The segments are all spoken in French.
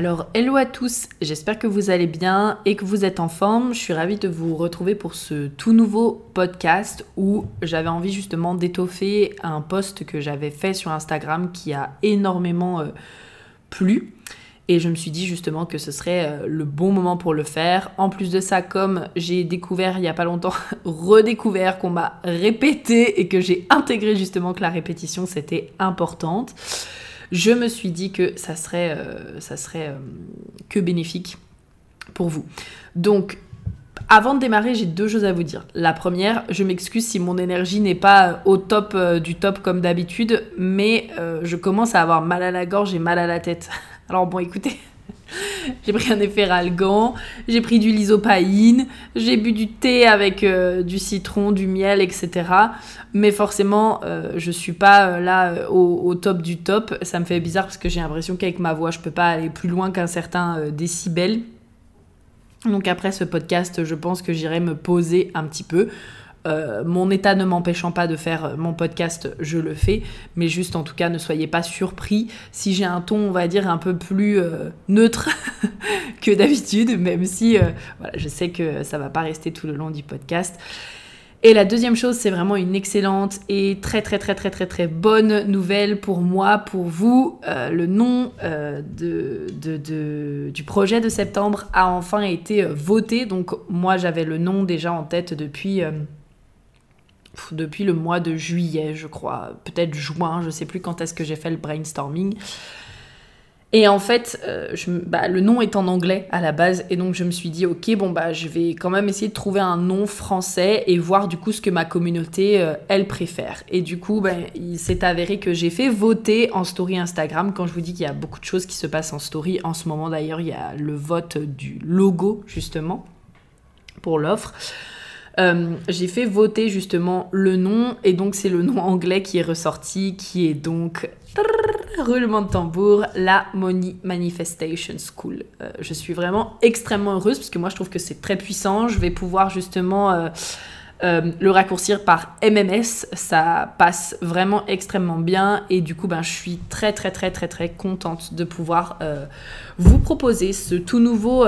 Alors, hello à tous, j'espère que vous allez bien et que vous êtes en forme. Je suis ravie de vous retrouver pour ce tout nouveau podcast où j'avais envie justement d'étoffer un post que j'avais fait sur Instagram qui a énormément euh, plu. Et je me suis dit justement que ce serait euh, le bon moment pour le faire. En plus de ça, comme j'ai découvert il n'y a pas longtemps, redécouvert qu'on m'a répété et que j'ai intégré justement que la répétition c'était importante je me suis dit que ça serait, euh, ça serait euh, que bénéfique pour vous. Donc, avant de démarrer, j'ai deux choses à vous dire. La première, je m'excuse si mon énergie n'est pas au top euh, du top comme d'habitude, mais je commence à avoir mal à la gorge et mal à la tête. Alors bon, écoutez, j'ai pris un efferalgan, j'ai pris du lysopaïne, j'ai bu du thé avec euh, du citron, du miel, etc. Mais forcément, euh, je suis pas euh, là au, top du top. Ça me fait bizarre parce que j'ai l'impression qu'avec ma voix, je peux pas aller plus loin qu'un certain décibel. Donc après ce podcast, je pense que j'irai me poser un petit peu. Euh, mon état ne m'empêchant pas de faire mon podcast, je le fais. Mais juste en tout cas, ne soyez pas surpris si j'ai un ton, on va dire, un peu plus euh, neutre que d'habitude, même si euh, je sais que ça va pas rester tout le long du podcast. Et la deuxième chose, c'est vraiment une excellente et très très très très très très bonne nouvelle pour moi, pour vous. le nom du projet de septembre a enfin été voté. Donc moi j'avais le nom déjà en tête depuis depuis le mois de juillet, je crois, peut-être juin, je sais plus quand est-ce que j'ai fait le brainstorming. Et en fait, euh, bah, le nom est en anglais à la base, et donc je me suis dit, ok, bon, bah, je vais quand même essayer de trouver un nom français et voir du coup ce que ma communauté, euh, elle préfère. Et du coup, bah, il s'est avéré que j'ai fait voter en story Instagram. Quand je vous dis qu'il y a beaucoup de choses qui se passent en story, en ce moment d'ailleurs, il y a le vote du logo, justement, pour l'offre. Euh, j'ai fait voter justement le nom et donc c'est le nom anglais qui est ressorti qui est donc roulement de tambour, la Money Manifestation School. Euh, je suis vraiment extrêmement heureuse parce que moi je trouve que c'est très puissant. Je vais pouvoir justement euh, le raccourcir par MMS. Ça passe vraiment extrêmement bien et du coup ben, je suis très très très très très contente de pouvoir vous proposer ce tout nouveau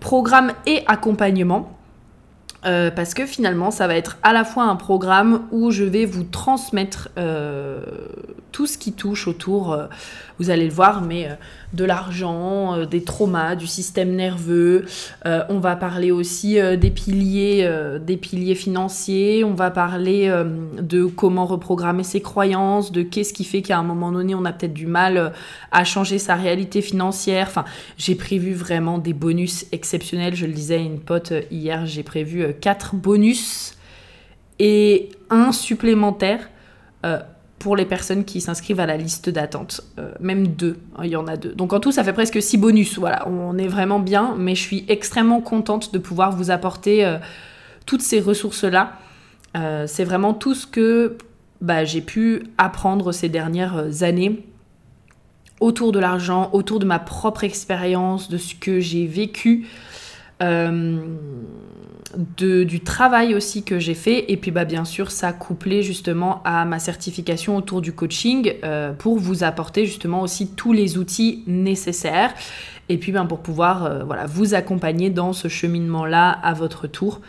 programme et accompagnement euh, parce que finalement, ça va être à la fois un programme où je vais vous transmettre euh, tout ce qui touche autour, euh, vous allez le voir, mais de l'argent, des traumas, du système nerveux. on va parler aussi des piliers, des piliers financiers. On va parler de comment reprogrammer ses croyances, de qu'est-ce qui fait qu'à un moment donné, on a peut-être du mal à changer sa réalité financière. Enfin, j'ai prévu vraiment des bonus exceptionnels. Je le disais à une pote hier, j'ai prévu 4 bonus et un supplémentaire euh, pour les personnes qui s'inscrivent à la liste d'attente. Euh, même deux, hein, il y en a deux. Donc en tout, ça fait presque 6 bonus. Voilà, on est vraiment bien, mais je suis extrêmement contente de pouvoir vous apporter euh, toutes ces ressources-là. C'est vraiment tout ce que bah, j'ai pu apprendre ces dernières années autour de l'argent, autour de ma propre expérience, de ce que j'ai vécu du travail aussi que j'ai fait et puis bah, bien sûr ça couplé justement à ma certification autour du coaching euh, pour vous apporter justement aussi tous les outils nécessaires et puis ben, pour pouvoir euh, voilà, vous accompagner dans ce cheminement là à votre tour.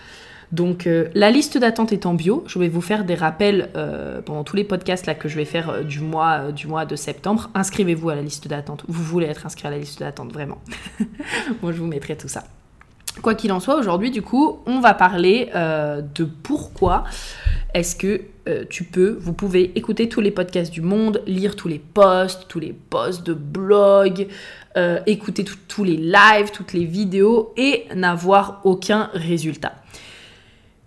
Donc euh, la liste d'attente est en bio. Je vais vous faire des rappels pendant tous les podcasts là que je vais faire du mois du mois de septembre. Inscrivez-vous à la liste d'attente. Vous voulez être inscrit à la liste d'attente vraiment. Moi je vous mettrai tout ça. Quoi qu'il en soit, aujourd'hui, du coup, on va parler euh, de pourquoi est-ce que euh, tu peux, vous pouvez écouter tous les podcasts du monde, lire tous les posts, tous les posts de blog, euh, écouter tous les lives, toutes les vidéos et n'avoir aucun résultat.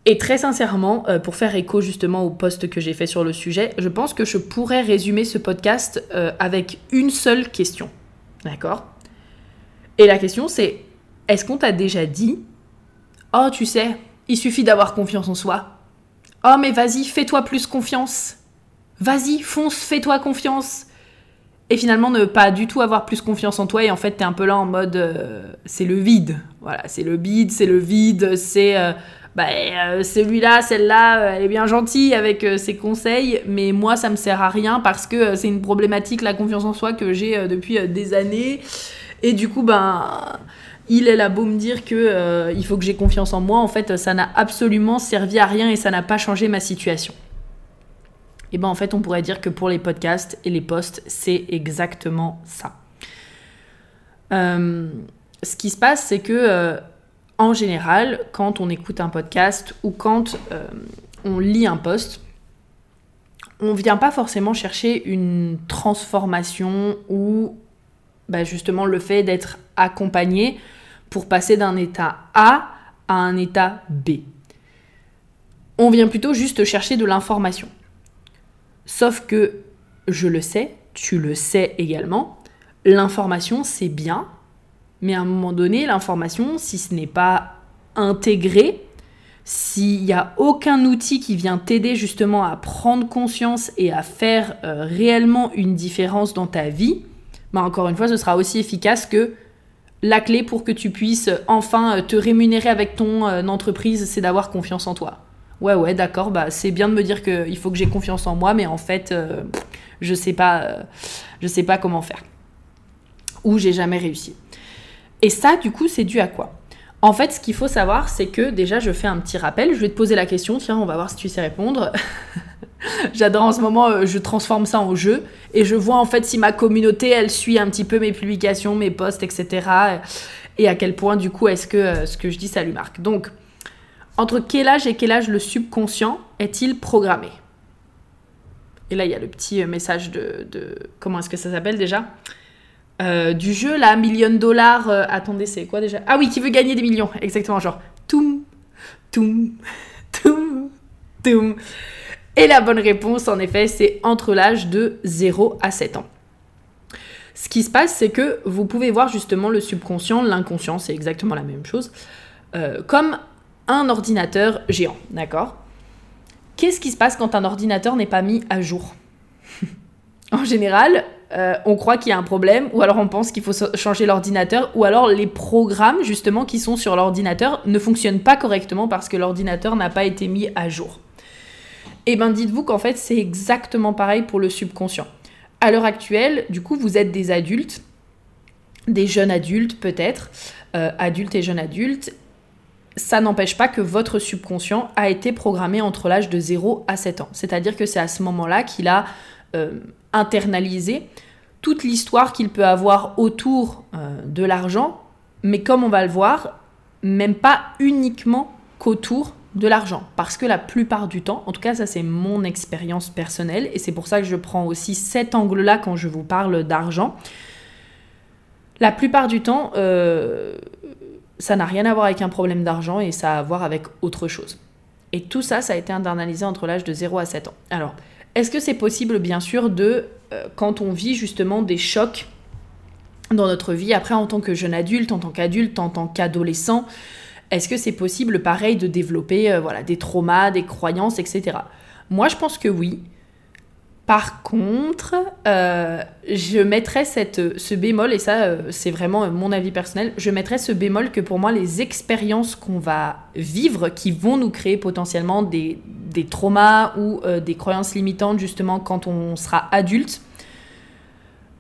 Et très sincèrement, pour faire écho justement au post que j'ai fait sur le sujet, je pense que je pourrais résumer ce podcast avec une seule question. D'accord? Et la question c'est est-ce qu'on t'a déjà dit Oh, tu sais, il suffit d'avoir confiance en soi. Oh, mais vas-y, fais-toi plus confiance. Vas-y, fonce, fais-toi confiance. Et finalement, ne pas du tout avoir plus confiance en toi. Et en fait, t'es un peu là en mode euh, c'est le vide. Voilà, c'est le vide, c'est le vide, c'est. Euh, bah, euh, celui-là, celle-là, elle est bien gentille avec ses conseils, mais moi, ça me sert à rien parce que c'est une problématique, la confiance en soi, que j'ai depuis des années. Et du coup, ben il est là beau me dire que euh, faut que j'ai confiance en moi, en fait, ça n'a absolument servi à rien et ça n'a pas changé ma situation. Et ben en fait, on pourrait dire que pour les podcasts et les posts, c'est exactement ça. Euh, ce qui se passe, c'est que euh, en général, quand on écoute un podcast ou quand on lit un post, on vient pas forcément chercher une transformation ou bah, justement le fait d'être accompagné pour passer d'un état A à un état B. On vient plutôt juste chercher de l'information. Sauf que, je le sais, tu le sais également, l'information c'est bien, mais à un moment donné, l'information, si ce n'est pas intégré, s'il n'y a aucun outil qui vient t'aider justement à prendre conscience et à faire euh, réellement une différence dans ta vie, bah encore une fois, ce sera aussi efficace que la clé pour que tu puisses enfin euh, te rémunérer avec ton euh, entreprise, c'est d'avoir confiance en toi. Ouais, ouais, d'accord, bah, c'est bien de me dire qu'il faut que j'ai confiance en moi, mais en fait, euh, je sais pas, je sais pas comment faire. Ou j'ai jamais réussi. Et ça, du coup, c'est dû à quoi? En fait, ce qu'il faut savoir, c'est que déjà, je fais un petit rappel. Je vais te poser la question, tiens, on va voir si tu sais répondre. J'adore en ce moment, euh, je transforme ça en jeu et je vois en fait si ma communauté elle suit un petit peu mes publications, mes posts, etc. Et à quel point du coup est-ce que euh, ce que je dis ça lui marque. Donc, entre quel âge et quel âge le subconscient est-il programmé? Et là il y a le petit euh, message de, comment est-ce que ça s'appelle déjà? Du jeu là, million dollars. attendez, c'est quoi déjà? Ah oui, qui veut gagner des millions, exactement, genre toum, toum, toum, toum. Et la bonne réponse, en effet, c'est entre l'âge de 0 à 7 ans. Ce qui se passe, c'est que vous pouvez voir justement le subconscient, l'inconscient, c'est exactement la même chose, euh, comme un ordinateur géant, d'accord? Qu'est-ce qui se passe quand un ordinateur n'est pas mis à jour? En général, euh, on croit qu'il y a un problème, ou alors on pense qu'il faut changer l'ordinateur, ou alors les programmes justement qui sont sur l'ordinateur ne fonctionnent pas correctement parce que l'ordinateur n'a pas été mis à jour. Et eh bien dites-vous qu'en fait c'est exactement pareil pour le subconscient. À l'heure actuelle, du coup, vous êtes des adultes, des jeunes adultes peut-être, euh, adultes et jeunes adultes. Ça n'empêche pas que votre subconscient a été programmé entre l'âge de 0 à 7 ans. C'est-à-dire que c'est à ce moment-là qu'il a euh, internalisé toute l'histoire qu'il peut avoir autour euh, de l'argent, mais comme on va le voir, même pas uniquement qu'autour de l'argent. Parce que la plupart du temps, en tout cas ça c'est mon expérience personnelle, et c'est pour ça que je prends aussi cet angle-là quand je vous parle d'argent, la plupart du temps, euh, ça n'a rien à voir avec un problème d'argent et ça a à voir avec autre chose. Et tout ça, ça a été internalisé entre l'âge de 0 à 7 ans. Alors, est-ce que c'est possible, bien sûr, de, euh, quand on vit justement des chocs dans notre vie, après en tant que jeune adulte, en tant qu'adulte, en tant qu'adolescent, est-ce que c'est possible, pareil, de développer euh, voilà, des traumas, des croyances, etc. Moi, je pense que oui. Par contre, euh, je mettrais cette, ce bémol, et ça euh, c'est vraiment mon avis personnel, je mettrais ce bémol que pour moi les expériences qu'on va vivre, qui vont nous créer potentiellement des, des traumas ou des croyances limitantes justement quand on sera adulte,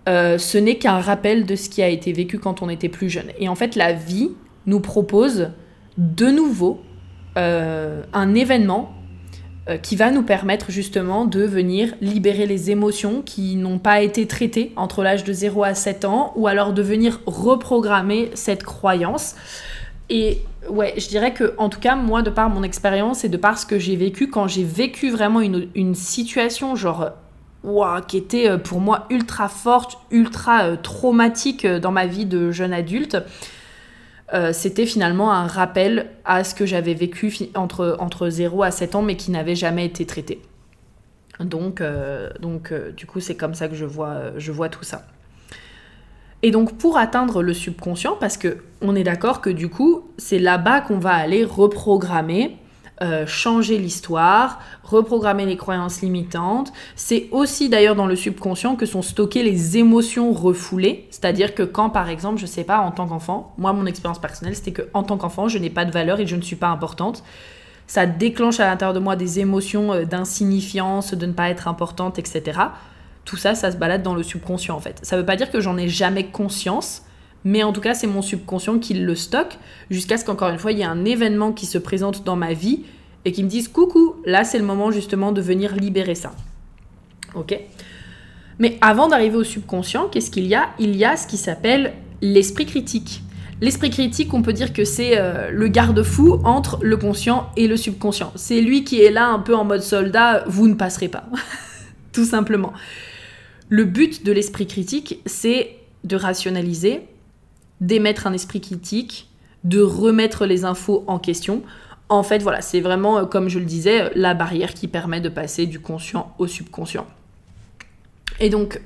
ce n'est qu'un rappel de ce qui a été vécu quand on était plus jeune. Et en fait la vie nous propose de nouveau un événement euh, qui va nous permettre justement de venir libérer les émotions qui n'ont pas été traitées entre l'âge de 0 à 7 ans, ou alors de venir reprogrammer cette croyance. Et ouais, je dirais que, en tout cas, moi, de par mon expérience et de par ce que j'ai vécu, quand j'ai vécu vraiment une, situation, genre, wow, qui était euh, pour moi ultra forte, ultra euh, traumatique dans ma vie de jeune adulte, euh, c'était finalement un rappel à ce que j'avais vécu entre, entre 0 à 7 ans, mais qui n'avait jamais été traité. Donc, euh, donc euh, du coup, c'est comme ça que je vois, je vois tout ça. Et donc, pour atteindre le subconscient, parce que on est d'accord que du coup, c'est là-bas qu'on va aller reprogrammer euh, changer l'histoire, reprogrammer les croyances limitantes. C'est aussi d'ailleurs dans le subconscient que sont stockées les émotions refoulées. C'est-à-dire que quand, par exemple, je sais pas, en tant qu'enfant, moi, mon expérience personnelle, c'était que en tant qu'enfant, je n'ai pas de valeur et je ne suis pas importante. Ça déclenche à l'intérieur de moi des émotions euh, d'insignifiance, de ne pas être importante, etc. Tout ça, ça se balade dans le subconscient en fait. Ça ne veut pas dire que j'en ai jamais conscience, mais en tout cas, c'est mon subconscient qui le stocke jusqu'à ce qu'encore une fois, il y ait un événement qui se présente dans ma vie et qui me dise coucou, là c'est le moment justement de venir libérer ça. Ok? Mais avant d'arriver au subconscient, qu'est-ce qu'il y a? Il y a ce qui s'appelle l'esprit critique. L'esprit critique, on peut dire que c'est euh, le garde-fou entre le conscient et le subconscient. C'est lui qui est là un peu en mode soldat, vous ne passerez pas. Tout simplement. Le but de l'esprit critique, c'est de rationaliser, d'émettre un esprit critique, de remettre les infos en question. En fait, voilà, c'est vraiment, euh, comme je le disais, la barrière qui permet de passer du conscient au subconscient. Et donc,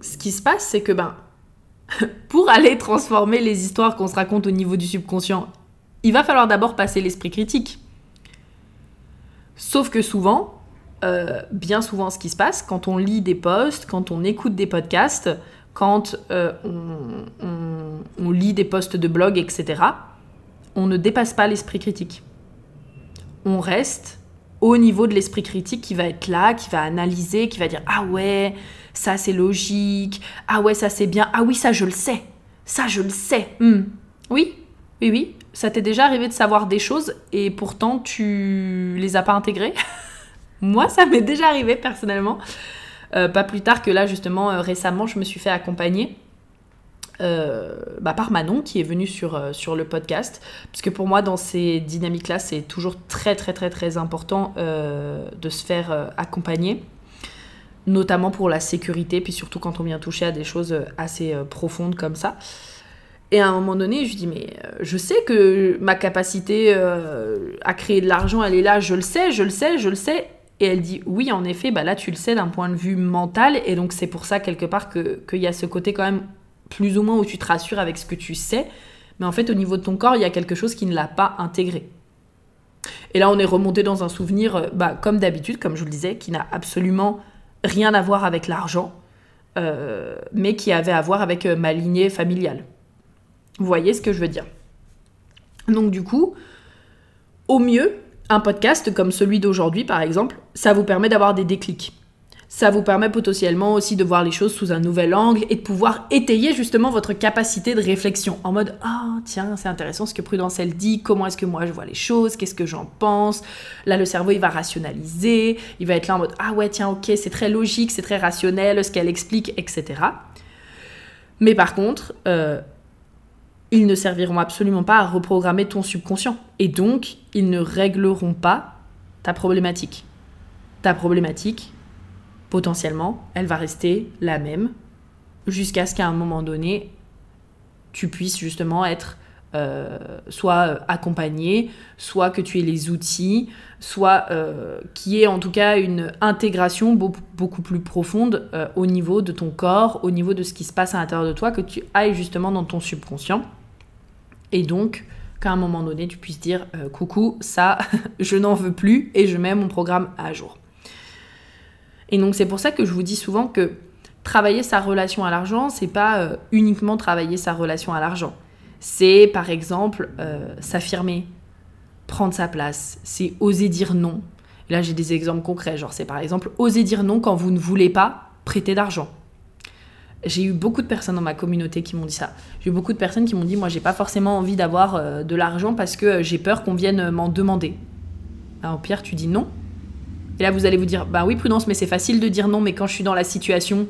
ce qui se passe, c'est que, ben, pour aller transformer les histoires qu'on se raconte au niveau du subconscient, il va falloir d'abord passer l'esprit critique. Sauf que souvent, euh, bien souvent, ce qui se passe, quand on lit des posts, quand on écoute des podcasts, quand euh, on, lit des posts de blog, etc., on ne dépasse pas l'esprit critique. On reste au niveau de l'esprit critique qui va être là, qui va analyser, qui va dire Ah ouais, ça c'est logique, ah ouais, ça c'est bien, ah oui, ça je le sais, ça je le sais. Hmm. Oui, oui, oui, ça t'est déjà arrivé de savoir des choses et pourtant tu les as pas intégrées? Moi, ça m'est déjà arrivé personnellement. Euh, pas plus tard que là, justement, euh, récemment, je me suis fait accompagner. Euh, bah, par Manon qui est venue sur, sur le podcast. Parce que pour moi, dans ces dynamiques-là, c'est toujours très très très très important de se faire accompagner. Notamment pour la sécurité, puis surtout quand on vient toucher à des choses assez profondes comme ça. Et à un moment donné, je dis, mais je sais que ma capacité à créer de l'argent, elle est là, je le sais, je le sais, je le sais. Et elle dit oui, en effet, bah là tu le sais d'un point de vue mental, et donc c'est pour ça quelque part qu'il y a ce côté quand même plus ou moins où tu te rassures avec ce que tu sais, mais en fait au niveau de ton corps, il y a quelque chose qui ne l'a pas intégré. Et là on est remonté dans un souvenir, euh, bah, comme d'habitude, comme je le disais, qui n'a absolument rien à voir avec l'argent, euh, mais qui avait à voir avec euh, ma lignée familiale. Vous voyez ce que je veux dire? Donc du coup, au mieux, un podcast comme celui d'aujourd'hui, par exemple, ça vous permet d'avoir des déclics. Ça vous permet potentiellement aussi de voir les choses sous un nouvel angle et de pouvoir étayer justement votre capacité de réflexion en mode ah tiens c'est intéressant ce que Prudence elle dit. Comment est-ce que moi je vois les choses? Qu'est-ce que j'en pense là le cerveau il va rationaliser. Il va être là en mode ah ouais tiens ok c'est très logique c'est très rationnel ce qu'elle explique etc mais par contre euh, ils ne serviront absolument pas à reprogrammer ton subconscient. Et donc, ils ne régleront pas ta problématique. Ta problématique, potentiellement, elle va rester la même jusqu'à ce qu'à un moment donné, tu puisses justement être euh, soit accompagné, soit que tu aies les outils, soit euh, qu'il y ait en tout cas une intégration beaucoup, plus profonde euh, au niveau de ton corps, au niveau de ce qui se passe à l'intérieur de toi, que tu ailles justement dans ton subconscient. Et donc, qu'à un moment donné, tu puisses dire euh, coucou, ça, je n'en veux plus et je mets mon programme à jour. Et donc c'est pour ça que je vous dis souvent que travailler sa relation à l'argent, c'est pas euh, uniquement travailler sa relation à l'argent. C'est par exemple euh, s'affirmer, prendre sa place, c'est oser dire non. là j'ai des exemples concrets, genre c'est par exemple oser dire non quand vous ne voulez pas prêter d'argent. J'ai eu beaucoup de personnes dans ma communauté qui m'ont dit ça. J'ai eu beaucoup de personnes qui m'ont dit moi j'ai pas forcément envie d'avoir euh, de l'argent parce que j'ai peur qu'on vienne m'en demander. Alors, au pire tu dis non. Et là vous allez vous dire bah oui prudence mais c'est facile de dire non mais quand je suis dans la situation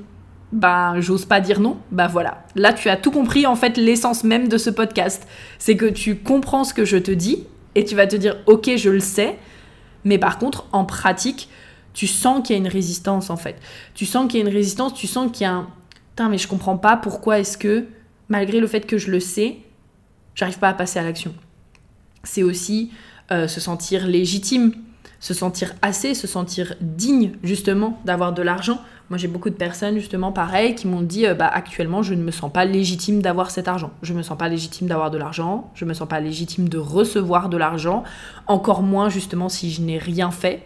bah j'ose pas dire non, bah voilà. Là tu as tout compris en fait l'essence même de ce podcast. C'est que tu comprends ce que je te dis et tu vas te dire ok je le sais, mais par contre en pratique tu sens qu'il y a une résistance en fait. Tu sens qu'il y a une résistance, tu sens qu'il y a un... Putain mais je comprends pas pourquoi est-ce que malgré le fait que je le sais, j'arrive pas à passer à l'action. C'est aussi euh, se sentir légitime, se sentir assez, se sentir digne justement d'avoir de l'argent moi, j'ai beaucoup de personnes, justement, pareil, qui m'ont dit euh, bah, actuellement, je ne me sens pas légitime d'avoir cet argent. Je me sens pas légitime d'avoir de l'argent. Je me sens pas légitime de recevoir de l'argent. Encore moins, justement, si je n'ai rien fait.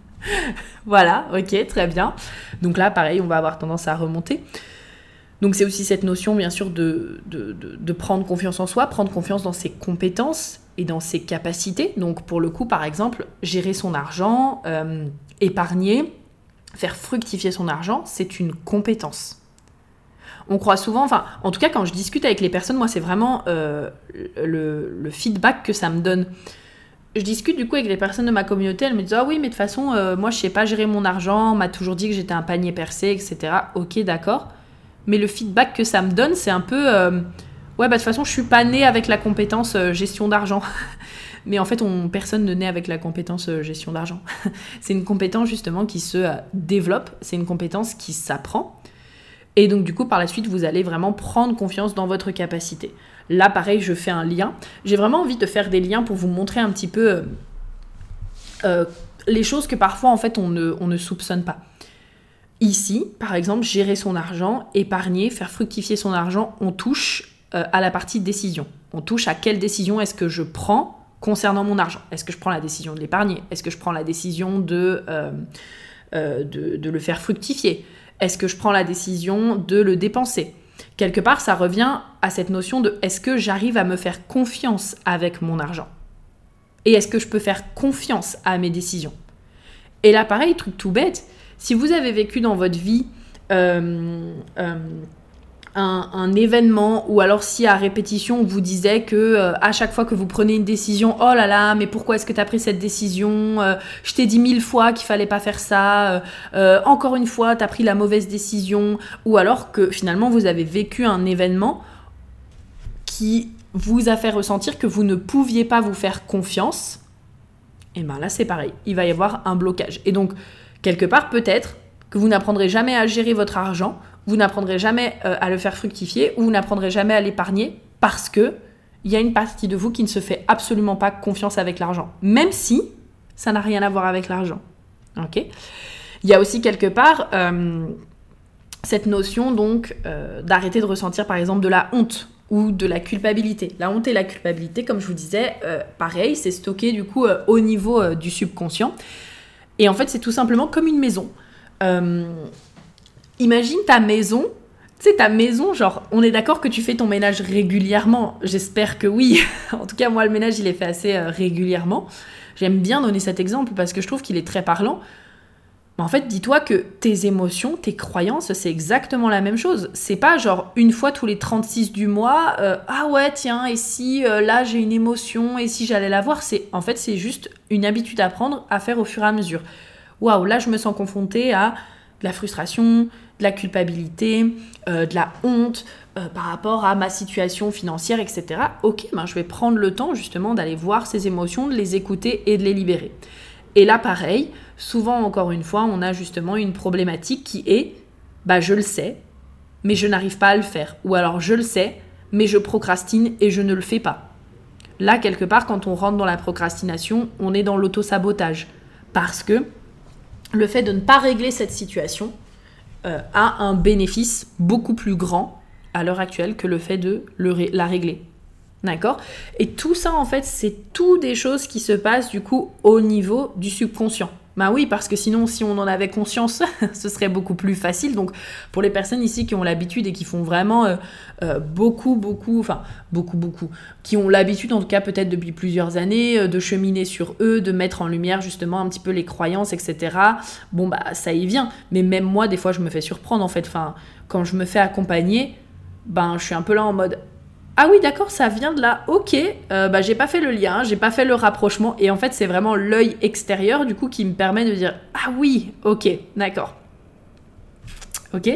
voilà, ok, très bien. Donc là, pareil, on va avoir tendance à remonter. Donc c'est aussi cette notion, bien sûr, de, de, prendre confiance en soi, prendre confiance dans ses compétences et dans ses capacités. Donc pour le coup, par exemple, gérer son argent, euh, épargner, faire fructifier son argent, c'est une compétence. On croit souvent, enfin, en tout cas, quand je discute avec les personnes, moi, c'est vraiment euh, le, feedback que ça me donne. Je discute du coup avec les personnes de ma communauté, elles me disent Ah oui, mais de toute façon, euh, moi, je sais pas gérer mon argent, on m'a toujours dit que j'étais un panier percé, etc. Ok, d'accord. Mais le feedback que ça me donne, c'est un peu euh, Ouais, bah de toute façon, je suis pas née avec la compétence gestion d'argent. Mais en fait, on, personne ne naît avec la compétence euh, gestion d'argent. c'est une compétence justement qui se euh, développe, c'est une compétence qui s'apprend. Et donc du coup, par la suite, vous allez vraiment prendre confiance dans votre capacité. Là, pareil, je fais un lien. J'ai vraiment envie de faire des liens pour vous montrer un petit peu euh, les choses que parfois, en fait, on ne, on ne soupçonne pas. Ici, par exemple, gérer son argent, épargner, faire fructifier son argent, on touche à la partie décision. On touche à quelle décision est-ce que je prends concernant mon argent. Est-ce que je prends la décision de l'épargner? Est-ce que je prends la décision de, euh, euh, de, le faire fructifier? Est-ce que je prends la décision de le dépenser? Quelque part, ça revient à cette notion de est-ce que j'arrive à me faire confiance avec mon argent? Et est-ce que je peux faire confiance à mes décisions? Et là, pareil, truc tout bête, si vous avez vécu dans votre vie euh, un, événement ou alors si à répétition on vous disait que euh, à chaque fois que vous prenez une décision oh là là mais pourquoi est-ce que tu as pris cette décision euh, je t'ai dit mille fois qu'il fallait pas faire ça euh, encore une fois tu as pris la mauvaise décision ou alors que finalement vous avez vécu un événement qui vous a fait ressentir que vous ne pouviez pas vous faire confiance. Et ben là c'est pareil. Il va y avoir un blocage. Et donc quelque part peut-être que vous n'apprendrez jamais à gérer votre argent vous n'apprendrez jamais euh, à le faire fructifier ou vous n'apprendrez jamais à l'épargner parce que il y a une partie de vous qui ne se fait absolument pas confiance avec l'argent, même si ça n'a rien à voir avec l'argent. Ok? Il y a aussi quelque part euh, cette notion donc euh, d'arrêter de ressentir par exemple de la honte ou de la culpabilité. La honte et la culpabilité, comme je vous disais, pareil, c'est stocké du coup au niveau du subconscient. Et en fait, c'est tout simplement comme une maison imagine ta maison. Tu sais, ta maison, genre, on est d'accord que tu fais ton ménage régulièrement. J'espère que oui. en tout cas, moi, le ménage, il est fait assez euh, régulièrement. J'aime bien donner cet exemple parce que je trouve qu'il est très parlant. Mais en fait, dis-toi que tes émotions, tes croyances, c'est exactement la même chose. C'est pas genre une fois tous les 36 du mois, euh, ah ouais, tiens, et si euh, là j'ai une émotion, et si j'allais la voir, c'est en fait c'est juste une habitude à prendre, à faire au fur et à mesure. Waouh, là je me sens confrontée à de la frustration, de la culpabilité, euh, de la honte euh, par rapport à ma situation financière, etc. Ok, ben, je vais prendre le temps justement d'aller voir ces émotions, de les écouter et de les libérer. Et là, pareil, souvent encore une fois, on a justement une problématique qui est, bah je le sais, mais je n'arrive pas à le faire. Ou alors je le sais, mais je procrastine et je ne le fais pas. Là, quelque part, quand on rentre dans la procrastination, on est dans l'auto-sabotage. Parce que le fait de ne pas régler cette situation, euh, a un bénéfice beaucoup plus grand à l'heure actuelle que le fait de la régler. D'accord? Et tout ça, en fait, c'est tout des choses qui se passent du coup au niveau du subconscient. Ben oui, parce que sinon, si on en avait conscience, ce serait beaucoup plus facile. Donc, pour les personnes ici qui ont l'habitude et qui font vraiment euh, euh, beaucoup, beaucoup, enfin, beaucoup, beaucoup, qui ont l'habitude, en tout cas peut-être depuis plusieurs années, euh, de cheminer sur eux, de mettre en lumière justement un petit peu les croyances, etc. Bon, bah, ça y vient. Mais même moi, des fois, je me fais surprendre, en fait. Enfin, quand je me fais accompagner, ben, je suis un peu là en mode ah oui, d'accord, ça vient de là. Ok, euh, bah j'ai pas fait le lien, j'ai pas fait le rapprochement. Et en fait, c'est vraiment l'œil extérieur du coup qui me permet de dire ah oui, ok, d'accord. Ok.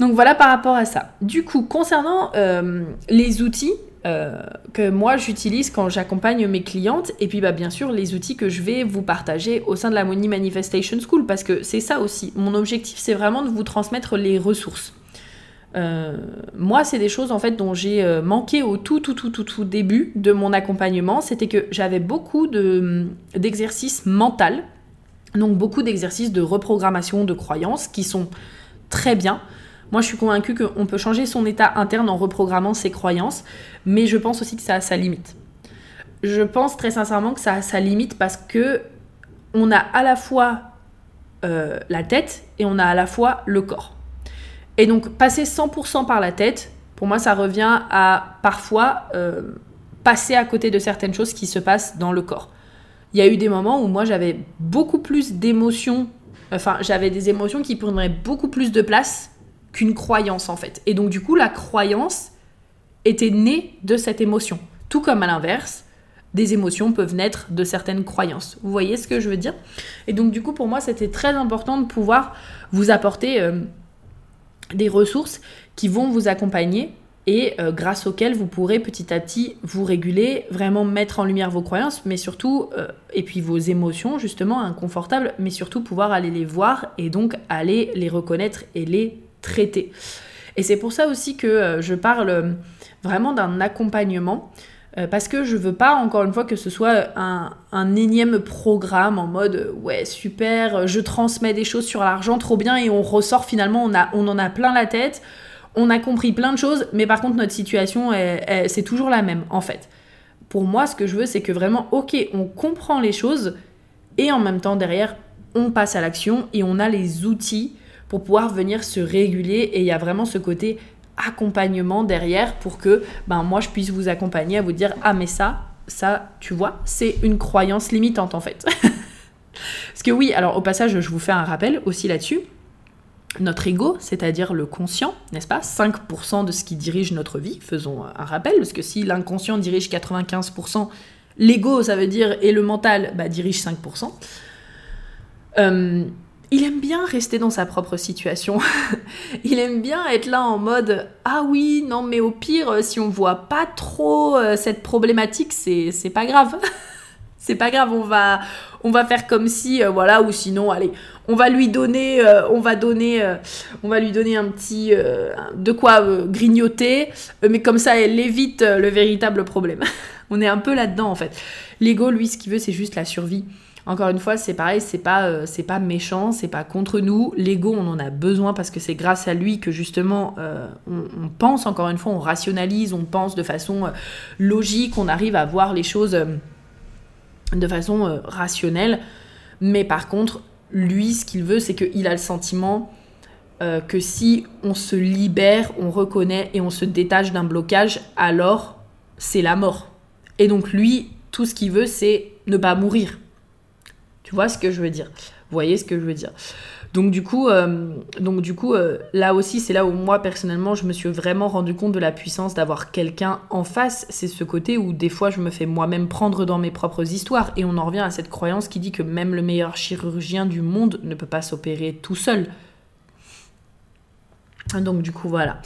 Donc voilà par rapport à ça. Du coup, concernant euh, les outils euh, que moi j'utilise quand j'accompagne mes clientes, et puis bah, bien sûr les outils que je vais vous partager au sein de la Money Manifestation School, parce que c'est ça aussi. Mon objectif, c'est vraiment de vous transmettre les ressources. Euh, moi, c'est des choses en fait dont j'ai euh, manqué au tout, tout, tout, tout, tout début de mon accompagnement. C'était que j'avais beaucoup de, d'exercices mentaux, donc beaucoup d'exercices de reprogrammation de croyances qui sont très bien. Moi, je suis convaincue qu'on peut changer son état interne en reprogrammant ses croyances, mais je pense aussi que ça a sa limite. Je pense très sincèrement que ça a sa limite parce que on a à la fois euh, la tête et on a à la fois le corps. Et donc passer 100% par la tête, pour moi, ça revient à parfois euh, passer à côté de certaines choses qui se passent dans le corps. Il y a eu des moments où moi j'avais beaucoup plus d'émotions, enfin j'avais des émotions qui prendraient beaucoup plus de place qu'une croyance en fait. Et donc du coup la croyance était née de cette émotion. Tout comme à l'inverse, des émotions peuvent naître de certaines croyances. Vous voyez ce que je veux dire? Et donc du coup pour moi c'était très important de pouvoir vous apporter... Euh, des ressources qui vont vous accompagner et euh, grâce auxquelles vous pourrez petit à petit vous réguler, vraiment mettre en lumière vos croyances, mais surtout, euh, et puis vos émotions justement inconfortables, mais surtout pouvoir aller les voir et donc aller les reconnaître et les traiter. Et c'est pour ça aussi que euh, je parle vraiment d'un accompagnement euh, parce que je veux pas, encore une fois, que ce soit un, énième programme en mode ouais, super, je transmets des choses sur l'argent, trop bien, et on ressort finalement, on, a, on en a plein la tête, on a compris plein de choses, mais par contre, notre situation, c'est toujours la même, en fait. Pour moi, ce que je veux, c'est que vraiment, ok, on comprend les choses, et en même temps, derrière, on passe à l'action et on a les outils pour pouvoir venir se réguler, et il y a vraiment ce côté accompagnement derrière pour que ben, moi je puisse vous accompagner à vous dire ah mais ça, ça, tu vois, c'est une croyance limitante en fait. Parce que oui, alors au passage, je vous fais un rappel aussi là-dessus. Notre ego, c'est-à-dire le conscient, n'est-ce pas? 5% de ce qui dirige notre vie, faisons un rappel, parce que si l'inconscient dirige 95%, l'ego, ça veut dire, et le mental, bah, dirige 5%. Euh, il aime bien rester dans sa propre situation. il aime bien être là en mode ah oui, non mais au pire euh, si on voit pas trop euh, cette problématique, c'est pas grave. c'est pas grave, on va on va faire comme si euh, voilà ou sinon allez, on va lui donner on va donner on va lui donner un petit de quoi grignoter mais comme ça elle évite le véritable problème. on est un peu là-dedans en fait. L'ego lui ce qu'il veut c'est juste la survie. Encore une fois, c'est pareil, c'est pas, euh, c'est pas méchant, c'est pas contre nous. L'ego, on en a besoin parce que c'est grâce à lui que justement euh, on, pense, encore une fois, on rationalise, on pense de façon euh, logique, on arrive à voir les choses de façon rationnelle. Mais par contre, lui, ce qu'il veut, c'est qu'il a le sentiment que si on se libère, on reconnaît et on se détache d'un blocage, alors c'est la mort. Et donc lui, tout ce qu'il veut, c'est ne pas mourir. Ce que je veux dire Vous voyez ce que je veux dire donc du coup, euh, donc du coup euh, là aussi, c'est là où moi personnellement, je me suis vraiment rendu compte de la puissance d'avoir quelqu'un en face. C'est ce côté où des fois, je me fais moi-même prendre dans mes propres histoires. Et on en revient à cette croyance qui dit que même le meilleur chirurgien du monde ne peut pas s'opérer tout seul. Donc du coup voilà.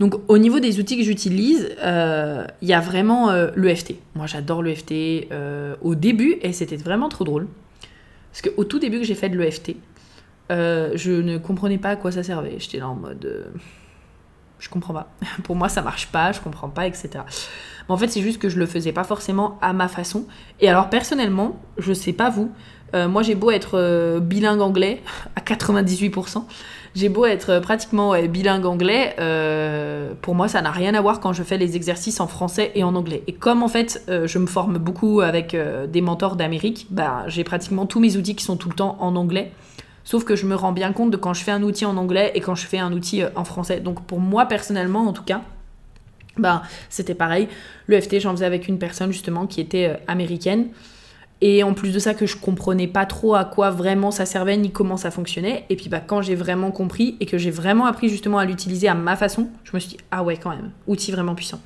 Donc au niveau des outils que j'utilise, euh, il y a vraiment l'EFT. Moi j'adore l'EFT au début et c'était vraiment trop drôle. Parce qu'au tout début que j'ai fait de l'EFT, euh, je ne comprenais pas à quoi ça servait. J'étais là en mode. Euh, je comprends pas. Pour moi, ça marche pas, je comprends pas, etc. Mais en fait, c'est juste que je le faisais pas forcément à ma façon. Et alors, personnellement, je sais pas vous, moi, j'ai beau être bilingue anglais à 98%. J'ai beau être pratiquement bilingue anglais, pour moi ça n'a rien à voir quand je fais les exercices en français et en anglais. Et comme en fait je me forme beaucoup avec des mentors d'Amérique, bah, j'ai pratiquement tous mes outils qui sont tout le temps en anglais. Sauf que je me rends bien compte de quand je fais un outil en anglais et quand je fais un outil euh, en français. Donc pour moi personnellement en tout cas, bah, c'était pareil. Le FT, j'en faisais avec une personne justement qui était euh, américaine. Et en plus de ça, que je comprenais pas trop à quoi vraiment ça servait ni comment ça fonctionnait. Et puis bah, quand j'ai vraiment compris et que j'ai vraiment appris justement à l'utiliser à ma façon, je me suis dit, ah ouais, quand même, outil vraiment puissant.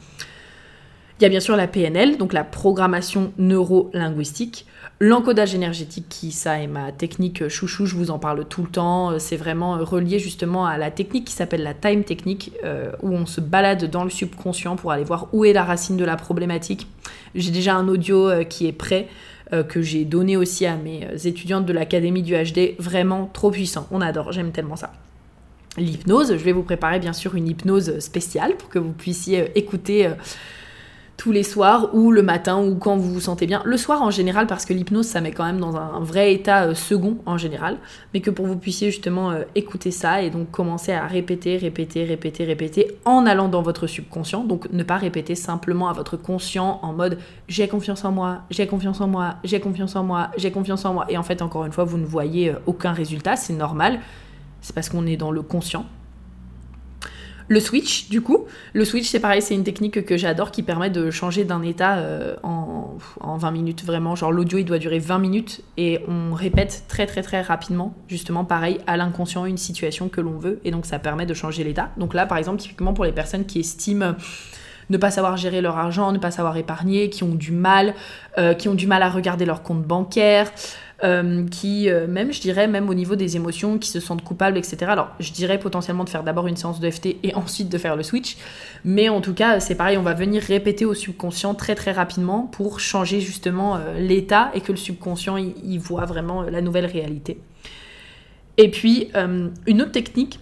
Il y a bien sûr la PNL, donc la programmation neuro-linguistique. L'encodage énergétique, qui ça est ma technique chouchou, je vous en parle tout le temps. C'est vraiment relié justement à la technique qui s'appelle la time technique, euh, où on se balade dans le subconscient pour aller voir où est la racine de la problématique. J'ai déjà un audio euh, qui est prêt, euh, que j'ai donné aussi à mes étudiantes de l'académie du HD. Vraiment trop puissant, on adore, j'aime tellement ça l'hypnose. Je vais vous préparer bien sûr une hypnose spéciale pour que vous puissiez écouter tous les soirs ou le matin ou quand vous vous sentez bien. Le soir en général parce que l'hypnose ça met quand même dans un, vrai état euh, second en général, mais que pour vous puissiez justement euh, écouter ça et donc commencer à répéter, répéter, répéter, répéter en allant dans votre subconscient. Donc ne pas répéter simplement à votre conscient en mode j'ai confiance en moi, j'ai confiance en moi, j'ai confiance en moi, j'ai confiance en moi. Et en fait encore une fois vous ne voyez euh, aucun résultat, c'est normal. C'est parce qu'on est dans le conscient. Le switch, du coup, le switch, c'est pareil, c'est une technique que j'adore qui permet de changer d'un état euh, en, 20 minutes, vraiment. Genre, l'audio, il doit durer 20 minutes et on répète très, très, très rapidement, justement, pareil, à l'inconscient, une situation que l'on veut. Et donc, ça permet de changer l'état. Donc là, par exemple, typiquement pour les personnes qui estiment ne pas savoir gérer leur argent, ne pas savoir épargner, qui ont du mal, euh, qui ont du mal à regarder leur compte bancaire, qui, euh, même, je dirais, même au niveau des émotions, qui se sentent coupables, etc. Alors, je dirais potentiellement de faire d'abord une séance de FT et ensuite de faire le switch. Mais en tout cas, c'est pareil, on va venir répéter au subconscient très très rapidement pour changer justement l'état et que le subconscient y, voit vraiment la nouvelle réalité. Et puis, une autre technique,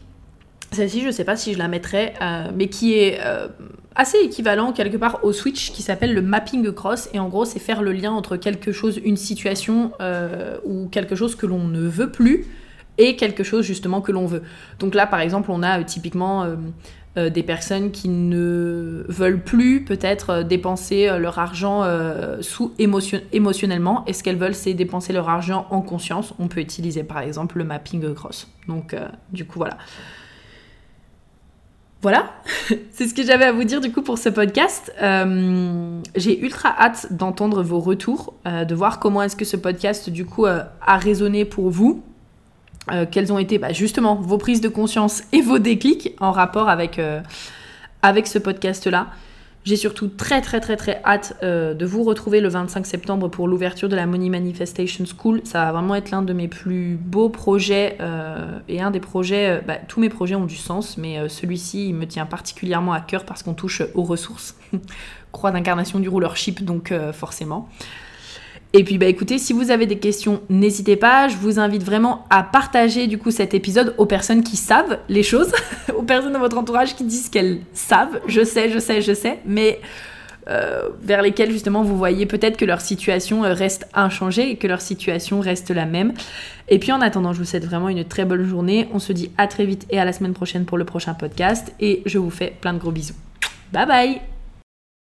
celle-ci, je ne sais pas si je la mettrai, mais qui est assez équivalent quelque part au switch qui s'appelle le mapping cross et en gros c'est faire le lien entre quelque chose, une situation euh, ou quelque chose que l'on ne veut plus et quelque chose justement que l'on veut. Donc là par exemple on a euh, typiquement euh, des personnes qui ne veulent plus peut-être dépenser leur argent sous émotion émotionnellement et ce qu'elles veulent c'est dépenser leur argent en conscience. On peut utiliser par exemple le mapping cross. Donc du coup voilà. Voilà, c'est ce que j'avais à vous dire du coup pour ce podcast. Euh, j'ai ultra hâte d'entendre vos retours, euh, de voir comment est-ce que ce podcast du coup euh, a résonné pour vous. quelles ont été bah, justement vos prises de conscience et vos déclics en rapport avec, avec ce podcast-là. J'ai surtout très très très très hâte euh, de vous retrouver le 25 septembre pour l'ouverture de la Money Manifestation School. Ça va vraiment être l'un de mes plus beaux projets euh, et un des projets, euh, bah, tous mes projets ont du sens, mais celui-ci il me tient particulièrement à cœur parce qu'on touche aux ressources. Croix d'incarnation du rulership donc forcément. Et puis bah écoutez, si vous avez des questions, n'hésitez pas. Je vous invite vraiment à partager du coup cet épisode aux personnes qui savent les choses, aux personnes de votre entourage qui disent qu'elles savent. Je sais, je sais, je sais, mais euh, vers lesquelles justement vous voyez peut-être que leur situation euh, reste inchangée et que leur situation reste la même. Et puis en attendant, je vous souhaite vraiment une très bonne journée. On se dit à très vite et à la semaine prochaine pour le prochain podcast. Et je vous fais plein de gros bisous. Bye bye